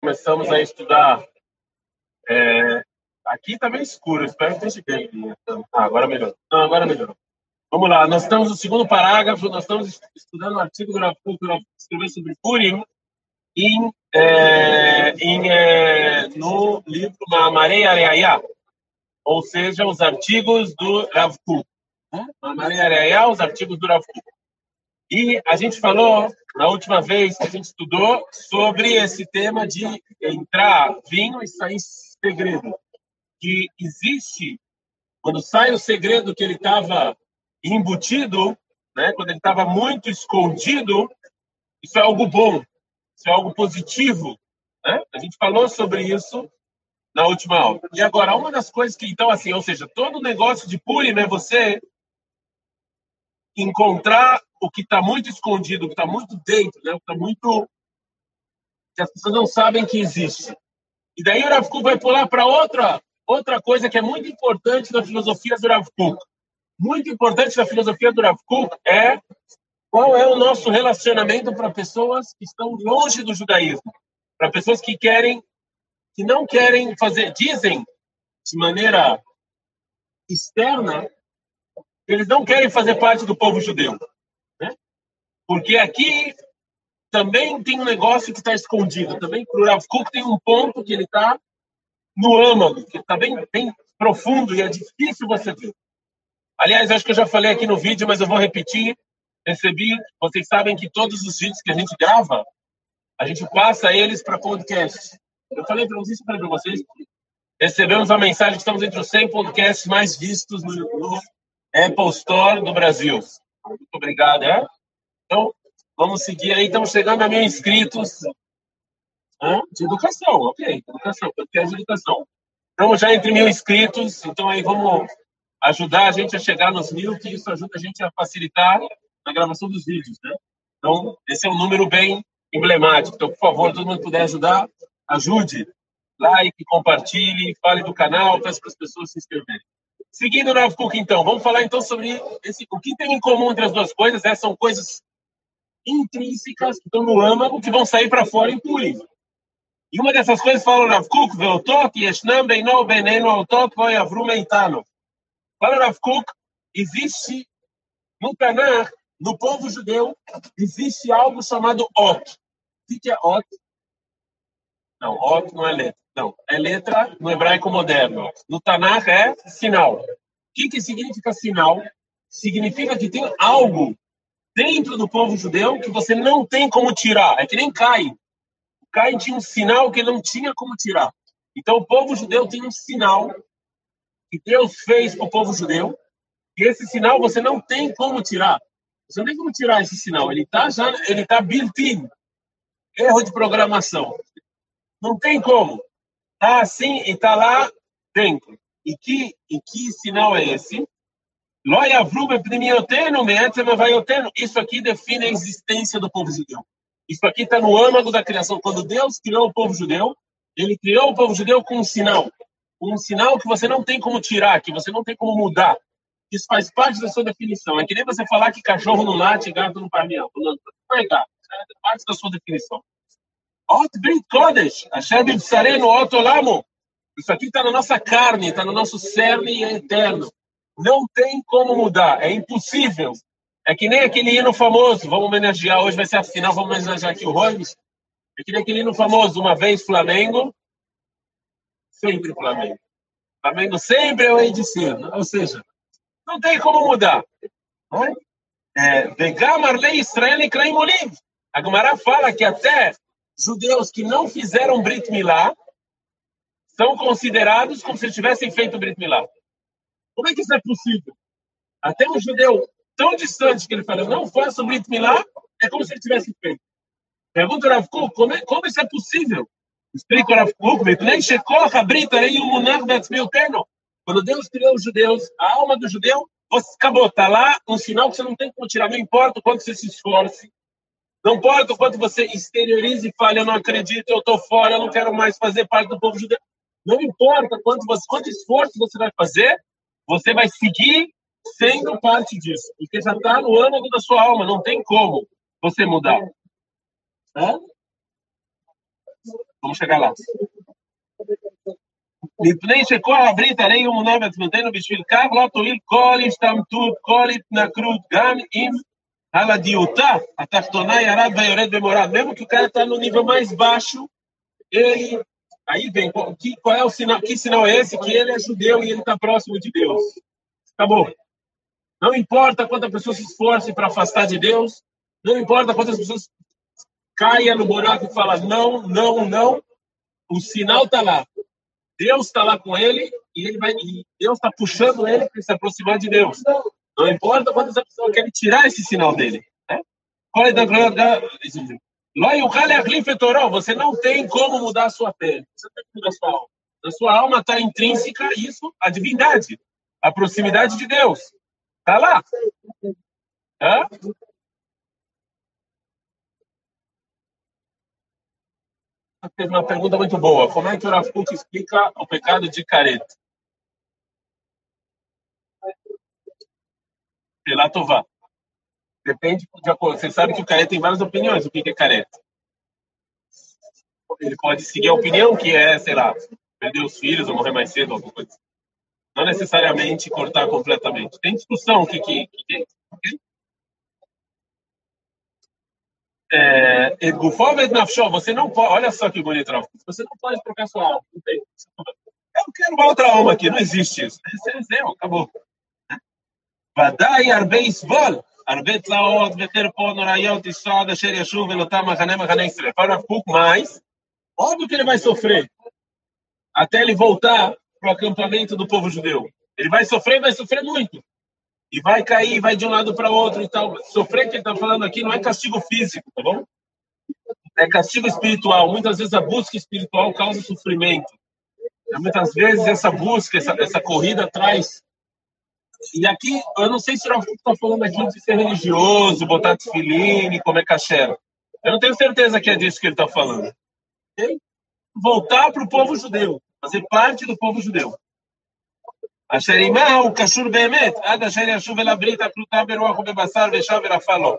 começamos a estudar. É, aqui está bem escuro, espero que esteja bem. Ah, agora melhorou. Não, agora melhorou. Vamos lá, nós estamos no segundo parágrafo, nós estamos estudando o artigo do Rav escreveu sobre Purim em, é, em, é, no livro Maamarei Areia, ou seja, os artigos do Rav Kuk. Maamarei Areia, os artigos do Rav Kuk. E a gente falou, na última vez que a gente estudou, sobre esse tema de entrar vinho e sair segredo. Que existe, quando sai o segredo que ele estava embutido, né, quando ele estava muito escondido, isso é algo bom, isso é algo positivo. Né? A gente falou sobre isso na última aula. E agora, uma das coisas que, então, assim, ou seja, todo negócio de Purim é você encontrar o que está muito escondido, o que está muito dentro, né? o que está muito. que as pessoas não sabem que existe. E daí o Rav Kuk vai pular para outra, outra coisa que é muito importante na filosofia do Rav Kuk muito importante na filosofia do Rav Kuk é qual é o nosso relacionamento para pessoas que estão longe do judaísmo, para pessoas que querem, que não querem fazer, dizem de maneira externa, eles não querem fazer parte do povo judeu? Porque aqui também tem um negócio que está escondido, também para o Rav Kuk tem um ponto que ele está no âmago, que está bem, bem profundo e é difícil você ver. Aliás, acho que eu já falei aqui no vídeo, mas eu vou repetir. Recebi, vocês sabem que todos os vídeos que a gente grava, a gente passa eles para podcast. Eu falei para vocês, para vocês, recebemos a mensagem que estamos entre os 100 podcasts mais vistos no, no Apple Store do Brasil. Muito obrigado, é? Então, vamos seguir aí. Estamos chegando a mil inscritos Hã? de educação, ok. Educação, podcast de educação. Estamos já entre mil inscritos, então aí vamos ajudar a gente a chegar nos mil, que isso ajuda a gente a facilitar a gravação dos vídeos, né? Então, esse é um número bem emblemático. Então, por favor, todo mundo puder ajudar, ajude. Like, compartilhe, fale do canal, peça para as pessoas se inscreverem. Seguindo o Rav Kuk, então, vamos falar então sobre esse, o que tem em comum entre as duas coisas. Essas são coisas intrínsecas que estão no âmago que vão sair para fora em Purim. E uma dessas coisas fala Rav Kuk, Veotot, Yeshnam, Beino, Beneno, Autot, Voyavru, Meitano. Para Rav Kuk, existe no Tanakh, no povo judeu, existe algo chamado Ot. O que é Ot? Não, Ot não é letra. Não, é letra no hebraico moderno. No Tanakh é sinal. O que, que significa sinal? Significa que tem algo dentro do povo judeu que você não tem como tirar. É que nem Caim. Caim tinha um sinal que não tinha como tirar. Então, o povo judeu tem um sinal que Deus fez para o povo judeu, e esse sinal você não tem como tirar. Você não tem como tirar esse sinal. Ele está já, ele está built-in. Erro de programação. Não tem como. Está assim e está lá dentro. E que, e que sinal é esse? Isso aqui define a existência do povo judeu. Isso aqui está no âmago da criação. Quando Deus criou o povo judeu, ele criou o povo judeu com um sinal um sinal que você não tem como tirar, que você não tem como mudar. Isso faz parte da sua definição. É que nem você falar que cachorro não late, gato não parmeia. Não é gato. É parte da sua definição. Isso aqui está na nossa carne, está no nosso cerne eterno. Não tem como mudar, é impossível. É que nem aquele hino famoso, vamos homenagear, hoje vai ser a final, vamos homenagear aqui o Romes. É que nem aquele hino famoso, uma vez Flamengo, sempre Flamengo. Flamengo sempre é o rei de. Ou seja, não tem como mudar. É, Vegamar lei Israel e Kraim Oliv. A Gemara fala que até judeus que não fizeram Brit Milá são considerados como se tivessem feito Brit Milá. Como é que isso é possível? Até um judeu tão distante que ele fala, não faça Brit Milá, é como se ele tivesse feito. Pergunta Rav Kuk, como, é, como isso é possível? Explica o Rav Kuk, quando Deus criou os judeus, a alma do judeu, você acabou, está lá um sinal que você não tem como tirar, não importa o quanto você se esforce, não importa o quanto você exteriorize e fale, eu não acredito, eu estou fora, eu não quero mais fazer parte do povo judeu. Não importa quanto, você, quanto esforço você vai fazer, você vai seguir sendo parte disso, porque já está no âmago da sua alma, não tem como você mudar. É? Vamos chegar lá. מפני שכל הברית הרי הוא מונה בעצמתנו בשביל כך לא תועיל כל השתמטות, כל התנכרות, גם אם על הדיוטה התחתונה ירד ויורד במורד. Mesmo que o cara está no nível mais baixo, ele... Aí vem, que, qual é o sinal, que sinal é esse? Que ele é judeu e ele está próximo de Deus. Acabou. Não importa quanta pessoa se esforce para afastar de Deus, não importa quantas pessoas caia no buraco e fala não, não, não, o sinal está lá. Deus está lá com ele e ele vai, e Deus está puxando ele para se aproximar de Deus. Não importa quantas pessoas querem tirar esse sinal dele. Né? Você não tem como mudar a sua pele. Você tem que mudar a sua alma. A sua alma está intrínseca isso, a divindade, a proximidade de Deus. Está lá. Hã? fez uma pergunta muito boa. Como é que o Rav explica o pecado de careta? Pela Tová. Depende de acordo. Você sabe que o careta tem várias opiniões o que é careta? Ele pode seguir a opinião que é, sei lá, perder os filhos ou morrer mais cedo, alguma coisa. Não necessariamente cortar completamente. Tem discussão o que, que, que, que é. Edgufovet você não pode. Olha só que bonito, Você não pode trocar sua alma. Eu quero uma outra alma aqui, não existe isso. Esse é zero, acabou. Vadai Arbeis Vol. הרבה תלאות וחרפות נוראיות יסוד אשר ישוב אל אותם מחנה מחנה ישראל. Para pouco mais, óbvio que ele vai sofrer até ele voltar para o acampamento do povo judeu. Ele vai sofrer, vai sofrer muito e vai cair, vai de um lado para outro e tal. Sofrer que ele está falando aqui não é castigo físico, tá bom? É castigo espiritual. Muitas vezes a busca espiritual causa sofrimento. Muitas vezes essa busca, essa, essa corrida traz. E aqui, eu não sei se o Rafa está falando aqui de ser religioso, botar tefiline, comer caché. Eu não tenho certeza que é disso que ele está falando. Voltar para o povo judeu, fazer parte do povo judeu. אשר עימה קשור באמת, עד אשר ישוב אל הברית הפלוטה ברוח ובבשר ושב ורפא לו.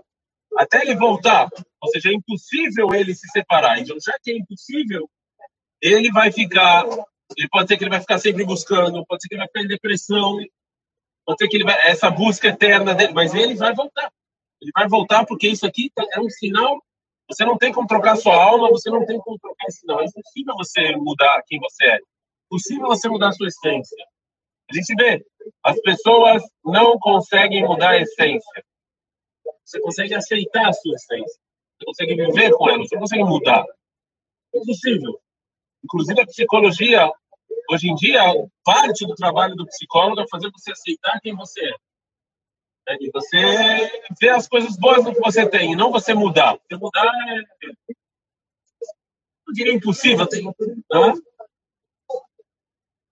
Até ele voltar. Ou seja, é impossível ele se separar. Então, já que é impossível, ele vai ficar. Ele pode ser que ele vai ficar sempre buscando, pode ser que ele vai ficar em depressão, pode ser que ele vai. Essa busca eterna dele, mas ele vai voltar. Ele vai voltar porque isso aqui tá, é um sinal. Você não tem como trocar sua alma, você não tem como trocar esse sinal. É impossível você mudar quem você é. É impossível você mudar a sua essência. A gente vê, as pessoas não conseguem mudar a essência. Você consegue aceitar a sua essência. Você consegue viver com ela. Você consegue mudar. É impossível. Inclusive, a psicologia, hoje em dia, parte do trabalho do psicólogo é fazer você aceitar quem você é. é e você ver as coisas boas do que você tem, e não você mudar. Você mudar é. Eu diria impossível. Tem...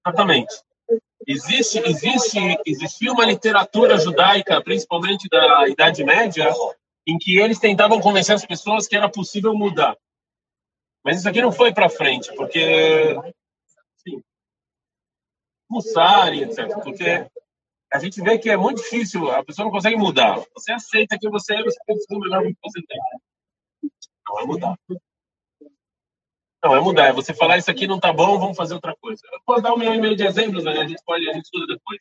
Exatamente. Existe, existe, existia uma literatura judaica, principalmente da Idade Média, em que eles tentavam convencer as pessoas que era possível mudar. Mas isso aqui não foi para frente, porque Mussari, etc. Porque a gente vê que é muito difícil, a pessoa não consegue mudar. Você aceita que você é, você o melhor que você tem. Não é mudar. Não, é mudar. É você falar isso aqui não tá bom, vamos fazer outra coisa. Eu posso dar um milhão e meio de exemplos, né? a gente pode, a gente estuda depois.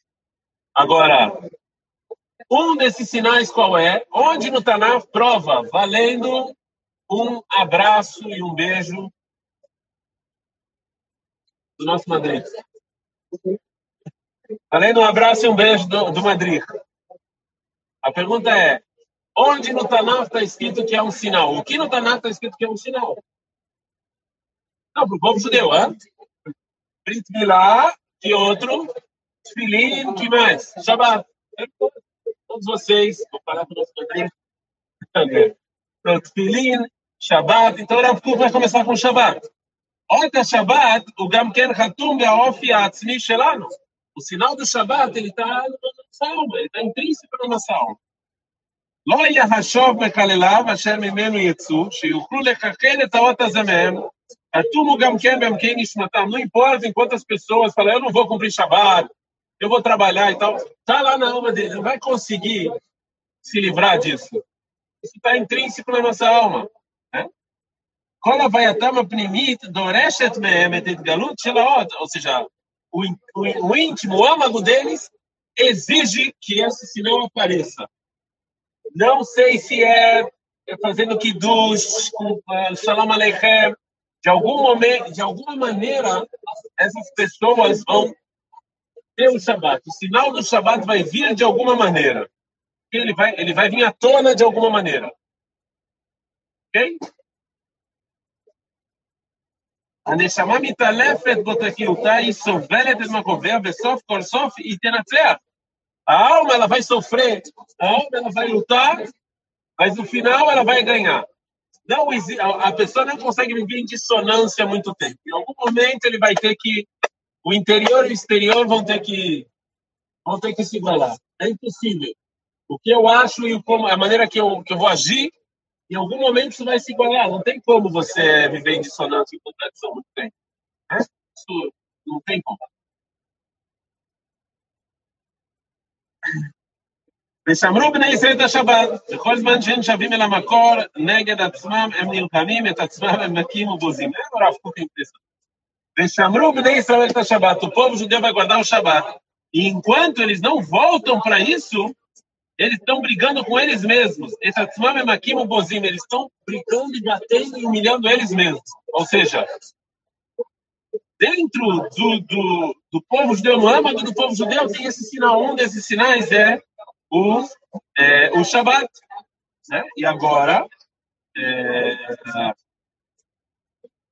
Agora, um desses sinais qual é? Onde no Tanakh prova, valendo um abraço e um beijo do nosso Madrid. Valendo um abraço e um beijo do, do Madrid. A pergunta é, onde no Tanakh está escrito que é um sinal? O que no Tanakh está escrito que é um sinal? Não, para o povo judeu, hã? Brit Milá, que outro? Filim, que mais? Shabbat. Todos vocês, vou falar para o nosso padrinho. Pronto, Filim, Shabbat. Então, Rav Kuk vai começar com Shabbat. אות השבת הוא גם כן חתום באופי העצמי שלנו. O sinal do Shabbat, ele está no nossa alma, ele está intrínseco na nossa alma. לא יחשוב מקלליו אשר ממנו יצאו, שיוכלו לכחד את האות הזה מהם, Atumo Gamken Gamken Nishmatam. Não importa em quantas pessoas falam, eu não vou cumprir Shabbat, eu vou trabalhar e tal. Está lá na alma dele, não vai conseguir se livrar disso. Isso está intrínseco na nossa alma. Ou seja, o, o, o íntimo, o âmago deles exige que esse sinal apareça. Não sei se é fazendo kiddush, com shalom aleichem. De, algum momento, de alguma maneira, essas pessoas vão ter o Shabat. O sinal do Shabat vai vir de alguma maneira. Ele vai, ele vai vir à tona de alguma maneira. Ok? הנשמה מתעלפת בתקיעותה, היא סובלת את מכאוביה, בסוף כל סוף היא תנצח. A ela vai sofrer, a alma ela vai lutar, mas no final ela vai ganhar. Não, a pessoa não consegue viver em dissonância muito tempo. Em algum momento ele vai ter que, o interior e o exterior vão ter que, vão ter que se igualar. É impossível. O que eu acho e como, a maneira que eu, que eu vou agir em algum momento isso vai se igualar. Não tem como você viver em dissonância e contradição muito tempo. Né? Isso não tem como. ושמרו בני ישראל את השבת, וכל זמן שהם שבים אל המקור נגד עצמם, הם נלחמים את עצמם, הם מכים ובוזים. אין הרב קוק עם ושמרו בני ישראל את השבת, o povo judeu vai guardar o Shabat. E enquanto eles não voltam para isso, eles estão brigando com eles mesmos. Esse Atzmam Makim Bozim, eles estão brigando e batendo e humilhando eles mesmos. Ou seja, dentro do, do, do povo judeu, no âmago do povo judeu, tem esse sinal. Um desses sinais é o, é, o Shabat. Né? E agora, é,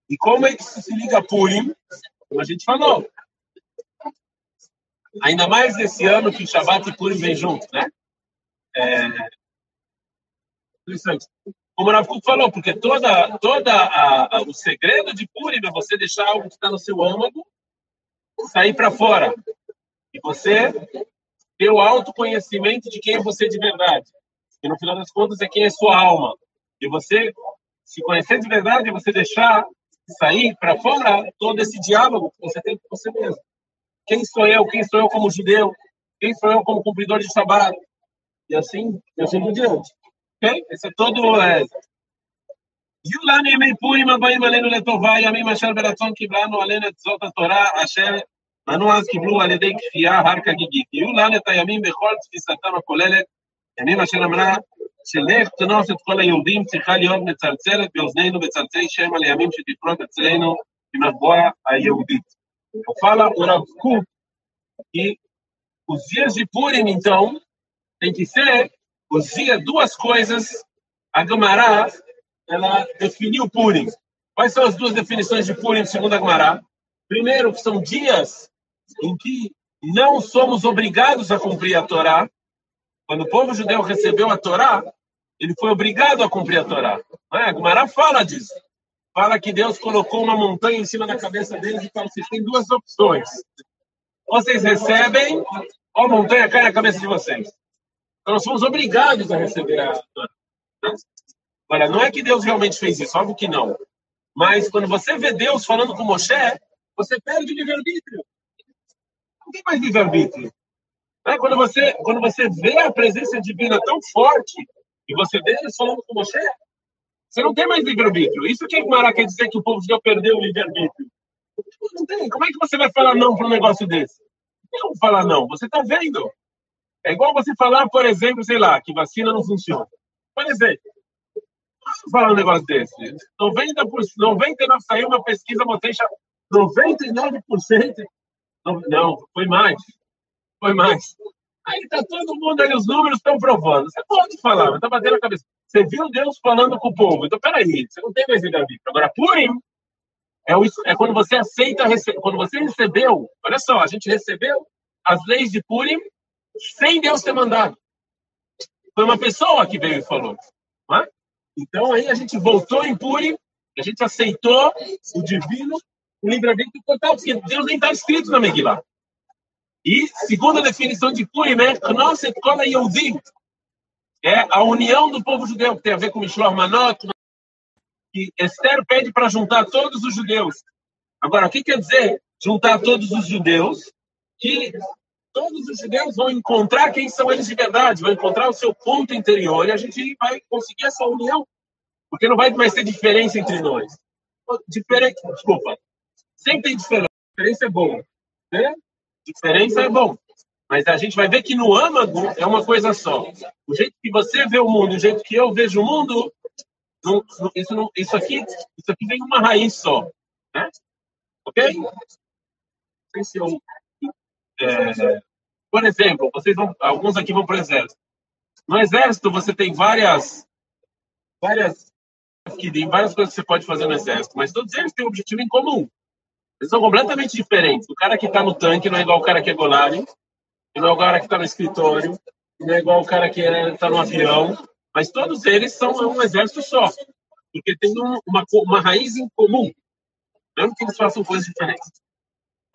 e como é que isso se liga a Purim? Como a gente falou. Ainda mais nesse ano que o Shabat e Purim vêm juntos, né? É, interessante. Como o Rav falou, porque toda, toda o segredo de Purim é você deixar algo que está no seu âmago sair para fora. E você ter o autoconhecimento de quem é você de verdade. E no final das contas é quem é sua alma. E você se conhecer de verdade você deixar sair para fora todo esse diálogo que você tem com você mesmo. Quem sou eu? Quem sou eu como judeu? Quem sou eu como cumpridor de Shabbat? e assim, e assim por diante. Ok? Esse é todo o é, יולני ימי פורים הבאים עלינו לטובה, ימים אשר ברצון קיבלנו עלינו את זאת התורה, אשר אנו אז קיבלו על ידי כפייה הר כגיגית. יהיו לנו את הימים בכל תפיסתם הכוללת, ימים אשר אמרה שלך תנוס את כל היהודים צריכה להיות מצלצלת באוזנינו בצלצי שם על ימים שתפרוט אצלנו עם במבואה היהודית. ופאלה ורב קוק, כי וזיה ז'יפורים איתו, tem que ser dias, duas coisas. A Gamará, ela definiu Purim. Quais são as duas definições de Purim segundo a Gamará? Primeiro, que são dias em que não somos obrigados a cumprir a Torá. Quando o povo judeu recebeu a Torá, ele foi obrigado a cumprir a Torá. É? A Gamará fala disso. Fala que Deus colocou uma montanha em cima da cabeça deles e fala: vocês têm duas opções. Vocês recebem, ou a montanha cai na cabeça de vocês. Então, nós somos obrigados a receber a. Olha, não é que Deus realmente fez isso, óbvio que não. Mas quando você vê Deus falando com Moshe, você perde o livre-arbítrio. Não tem mais livre-arbítrio. É, quando, você, quando você vê a presença divina tão forte e você vê Deus falando com Moshe, você não tem mais livre-arbítrio. Isso que Mara quer dizer que o povo já perdeu o livre-arbítrio. Não tem. Como é que você vai falar não para um negócio desse? Não falar não. Você está vendo. É igual você falar, por exemplo, sei lá, que vacina não funciona. Por exemplo, vamos falar um negócio desse. 90 por, 99 saiu uma pesquisa, mostrei 99%. Não, foi mais. Foi mais. Aí tá todo mundo ali, os números estão provando. Você pode falar, mas tá batendo a cabeça. Você viu Deus falando com o povo. Então, peraí, você não tem mais livre-arbítrio. Agora, Purim é, o, é quando você aceita, quando você recebeu, olha só, a gente recebeu as leis de Purim sem Deus ter mandado. Foi uma pessoa que veio e falou. É? Então aí a gente voltou em Purim, a gente aceitou o divino, o livre-arbítrio total, porque Deus nem está escrito na Megillah. E, segundo a definição de Purim, é Knosset Kol Yehudim. É a união do povo judeu, que tem a ver com Mishloach Manot, que Esther pede para juntar todos os judeus. Agora, o que quer dizer juntar todos os judeus? Que todos os judeus vão encontrar quem são eles de verdade, vão encontrar o seu ponto interior e a gente vai conseguir essa união Porque não vai mais ter diferença entre nós. Diferente, desculpa. Sempre tem diferença. Diferença é bom. Né? Diferença é bom. Mas a gente vai ver que no âmago é uma coisa só. O jeito que você vê o mundo, o jeito que eu vejo o mundo, não, isso, não, isso, aqui, isso aqui vem uma raiz só. Né? Ok? Não sei se eu, é, por exemplo, vocês vão, alguns aqui vão para o exército. No exército você tem várias, várias, tem várias coisas que você pode fazer no exército, mas todos eles têm um objetivo em comum. Eles são completamente diferentes. O cara que está no tanque não é igual o cara que é golari, não é o cara que está no escritório, não é igual o cara que está é, no avião, mas todos eles são um exército só, porque tem um, uma, uma raiz em comum, mesmo que eles façam coisas diferentes.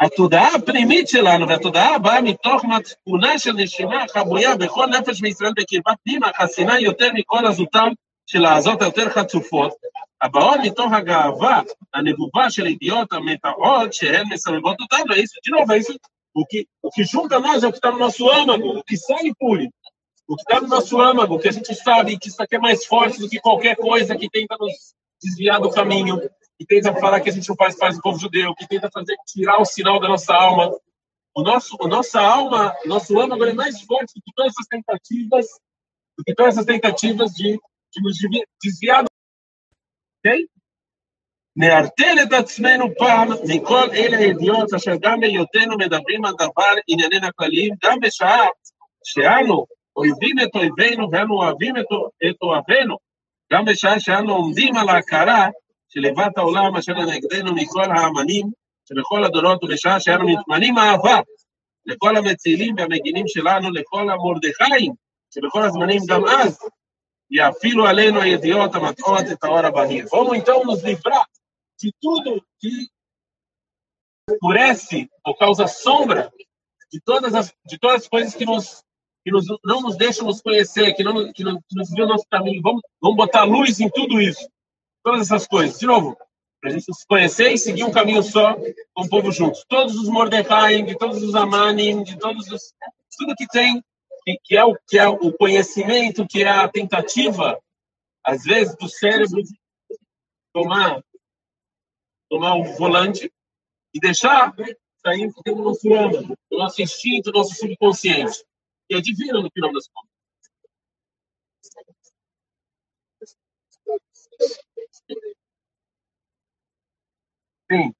התודעה הפנימית שלנו והתודעה הבאה מתוך מצפונה של נשימה חבויה בכל נפש מישראל בקרבת פנימה חסינה יותר מכל עזותם של העזות היותר חצופות, הבאות מתוך הגאווה הנבובה של ידיעות המטעות שהן מסבבות אותנו, o que está no nosso âmago, o que sai pure, o que está no nosso âmago, que a gente sabe que isso aqui é mais forte do que qualquer coisa que tenta nos desviar do caminho, que tenta falar que a gente não faz parte do povo judeu, que tenta fazer tirar o sinal da nossa alma. O nosso, a nossa alma, nosso âmago é mais forte do que todas essas tentativas, do que todas essas tentativas de, de nos desviar. Ok? נערטל את עצמנו פעם מכל אלה הידיעות אשר גם בהיותנו מדברים על דבר ענייננו הכלליים, גם בשעה שאנו אויבים את אויבינו ואנו אוהבים את אוהבינו, גם בשעה שאנו עומדים על ההכרה שליבת העולם אשר לנגדנו מכל האמנים שבכל הדורות ובשעה שאנו מתמנים אהבה לכל המצילים והמגינים שלנו, לכל המרדכיים שבכל הזמנים גם אז יאפילו עלינו הידיעות המטעות את האור הבהיר. Vamos então nos livrar de tudo que escurece ou causa sombra de todas as, de todas as coisas que, nos, que nos, não nos deixam nos conhecer, que não, que não que nos viu o nosso caminho. Vamos, vamos botar luz em tudo isso todas essas coisas. De novo, para a gente se conhecer e seguir um caminho só com o povo juntos. Todos os Mordecai, de todos os Amanim, de todos os. Tudo que tem, que, que, é o, que é o conhecimento, que é a tentativa, às vezes, do cérebro de tomar, tomar o volante e deixar sair do nosso âmago, do nosso instinto, do nosso subconsciente. E é divino no final das contas. Sim.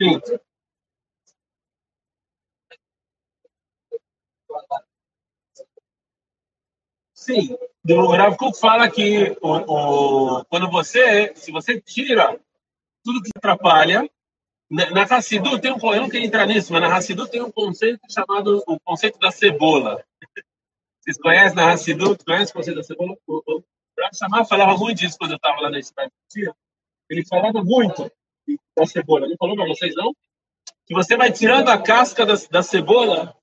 Sim. Sim, o Rav fala que o, o, quando você, se você tira tudo que atrapalha, na Hassidu tem um, eu não quero entrar nisso, mas na Hassidu tem um conceito chamado o conceito da cebola. Vocês conhecem na Hassidu? Conhece o conceito da cebola? O, Rav falava muito disso quando eu estava lá na Espanha. Ele falava muito da cebola. Ele falou para vocês, não? Que você vai tirando a casca da, da cebola.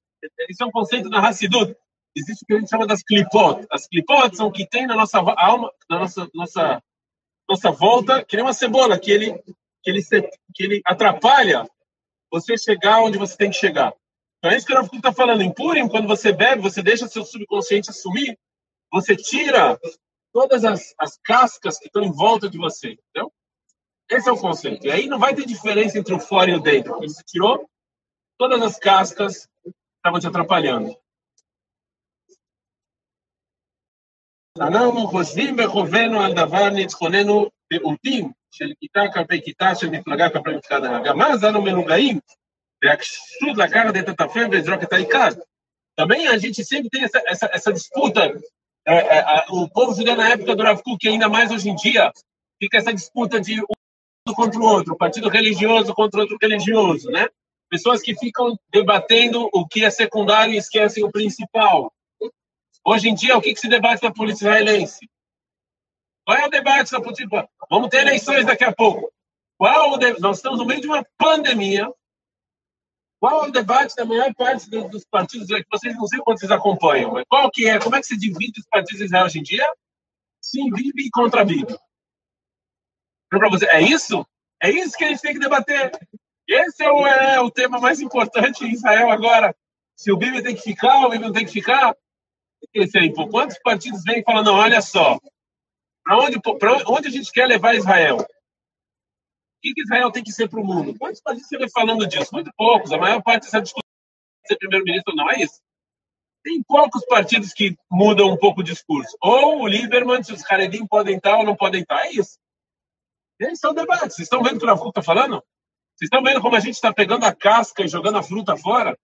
Isso é um conceito na Hassidu. Existe o que a gente chama das clipot. As clipot são o que tem na nossa alma, na nossa, nossa, nossa volta, que nem uma cebola, que ele que ele, que ele atrapalha você chegar onde você tem que chegar. Então é isso que o está falando. Em Purim, quando você bebe, você deixa seu subconsciente assumir, você tira todas as, as cascas que estão em volta de você. Entendeu? Esse é o conceito. E aí não vai ter diferença entre o fora e o dentro. Você tirou todas as cascas que estavam te atrapalhando. אנחנו חושבים בחובנו על דבר ניצחוננו פעוטים של כיתה כלפי כיתה, של מפלגה כלפי מפלגה. גם אז אנו מנוגעים והקשות לקחת את הטפל ולזרוק את העיקר. Também a gente sempre tem essa, essa, essa disputa. É, é, a, o povo judeu na época do Rav Kuk, ainda mais hoje em dia, fica essa disputa de um contra o outro, partido religioso contra outro religioso, né? Pessoas que ficam debatendo o que é secundário e esquecem o principal. Hoje em dia, o que, que se debate na polícia israelense? Qual é o debate da polícia? Vamos ter eleições daqui a pouco. Qual de... Nós estamos no meio de uma pandemia. Qual é o debate da maior parte dos partidos que vocês não sei quantos vocês acompanham, mas qual que é? Como é que se divide os partidos Israel hoje em dia? Sim, vive e contra vive. É isso? É isso que a gente tem que debater. Esse é o, é o tema mais importante em Israel agora. Se o Bibi tem que ficar, o Bibi não tem que ficar. Aí, pô, quantos partidos vêm falam, não, olha só, para onde, onde a gente quer levar Israel? O que, que Israel tem que ser para o mundo? Quantos partidos você falando disso? Muito poucos. A maior parte dessa discussão ser primeiro-ministro não é isso. Tem poucos partidos que mudam um pouco o discurso. Ou o Lieberman, se os Haredim podem estar ou não podem estar, é isso. Esses são debates. Vocês estão vendo o que o Rafu está falando? Vocês estão vendo como a gente está pegando a casca e jogando a fruta fora?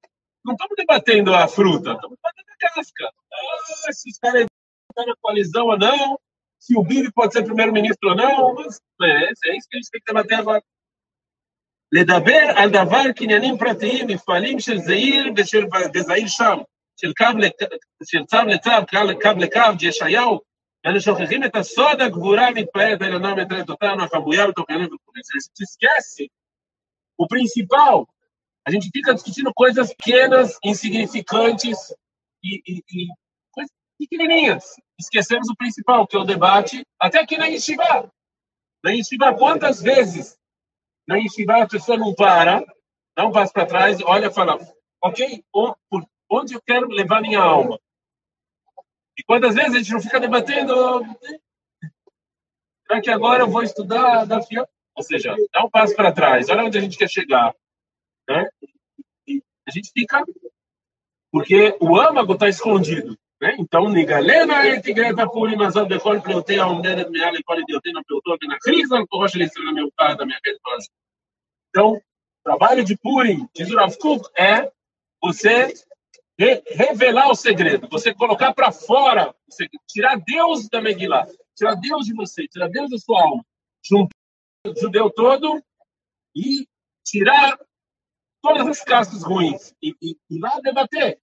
Não estamos debatendo a fruta, estamos debatendo a casca. Ah, se os caras estão na coalizão ou não, se o Bibi pode ser primeiro-ministro ou não, mas é, é isso que a gente tem que debater agora. לדבר על דבר קניינים פרטיים, מפעלים של זעיר ושל זעיר שם, של קו של צו לצו, קו לקו, ישעיהו, אנו שוכחים את הסוד הגבורה המתפארת העליונה מטרת אותנו, החבויה בתוכנו וכו'. A gente esquece o principal. A gente fica discutindo coisas pequenas, insignificantes e, e, e coisas pequenininhas. Esquecemos o principal, que é o debate, até aqui na Yeshiva. Na Yeshiva, quantas vezes na Yeshiva a pessoa não para, dá um passo para trás, olha e fala, ok, onde eu quero levar minha alma? E quantas vezes a gente não fica debatendo, será que agora eu vou estudar da FIA? Ou seja, dá um passo para trás, olha onde a gente quer chegar. Né? E a gente fica, porque o âmago está escondido. Né? Então, Nigalena etigreta purimas aldecol pleutei almderet meale col idiotena pleutona na crisal corrocha estrela meu pai da minha retórica. Então, trabalho de Purim, de o é você re revelar o segredo, você colocar para fora o segredo, tirar Deus da meguila, tirar Deus de você, tirar Deus da sua alma, juntar o judeu todo e tirar todas as castas ruins e, e, e lá debater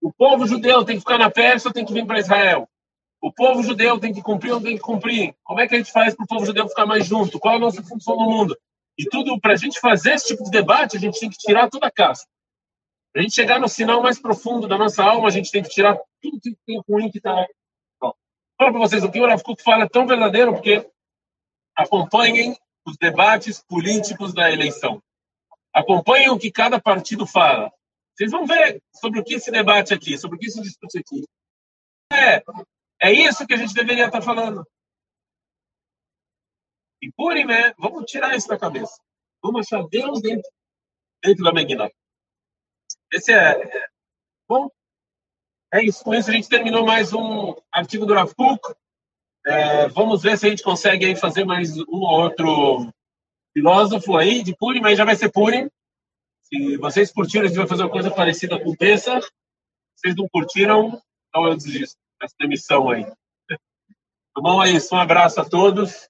o povo judeu tem que ficar na Pérsia ou tem que vir para Israel? O povo judeu tem que cumprir ou tem que cumprir? Como é que a gente faz para o povo judeu ficar mais junto? Qual é a nossa função no mundo? E tudo, para a gente fazer esse tipo de debate, a gente tem que tirar toda a casca. Para a gente chegar no sinal mais profundo da nossa alma, a gente tem que tirar tudo que tem ruim que está. Fala para vocês, o que o Rav fala é tão verdadeiro, porque acompanhem os debates políticos da eleição. Acompanhem o que cada partido fala. Vocês vão ver sobre o que se debate aqui, sobre o que se discute aqui. É, é isso que a gente deveria estar falando. E Purim é, vamos tirar isso da cabeça. Vamos achar Deus dentro, dentro da Megillah. Esse é, é, Bom, é isso. Com isso a gente terminou mais um artigo do Rav. É, vamos ver se a gente consegue aí fazer mais um ou outro filósofo aí de Purim, mas já vai ser Purim. Se vocês curtiram, a gente vai fazer uma coisa parecida com Pesach. Se vocês não curtiram, então eu desisto dessa demissão aí. Tá bom? É isso. Um abraço a todos.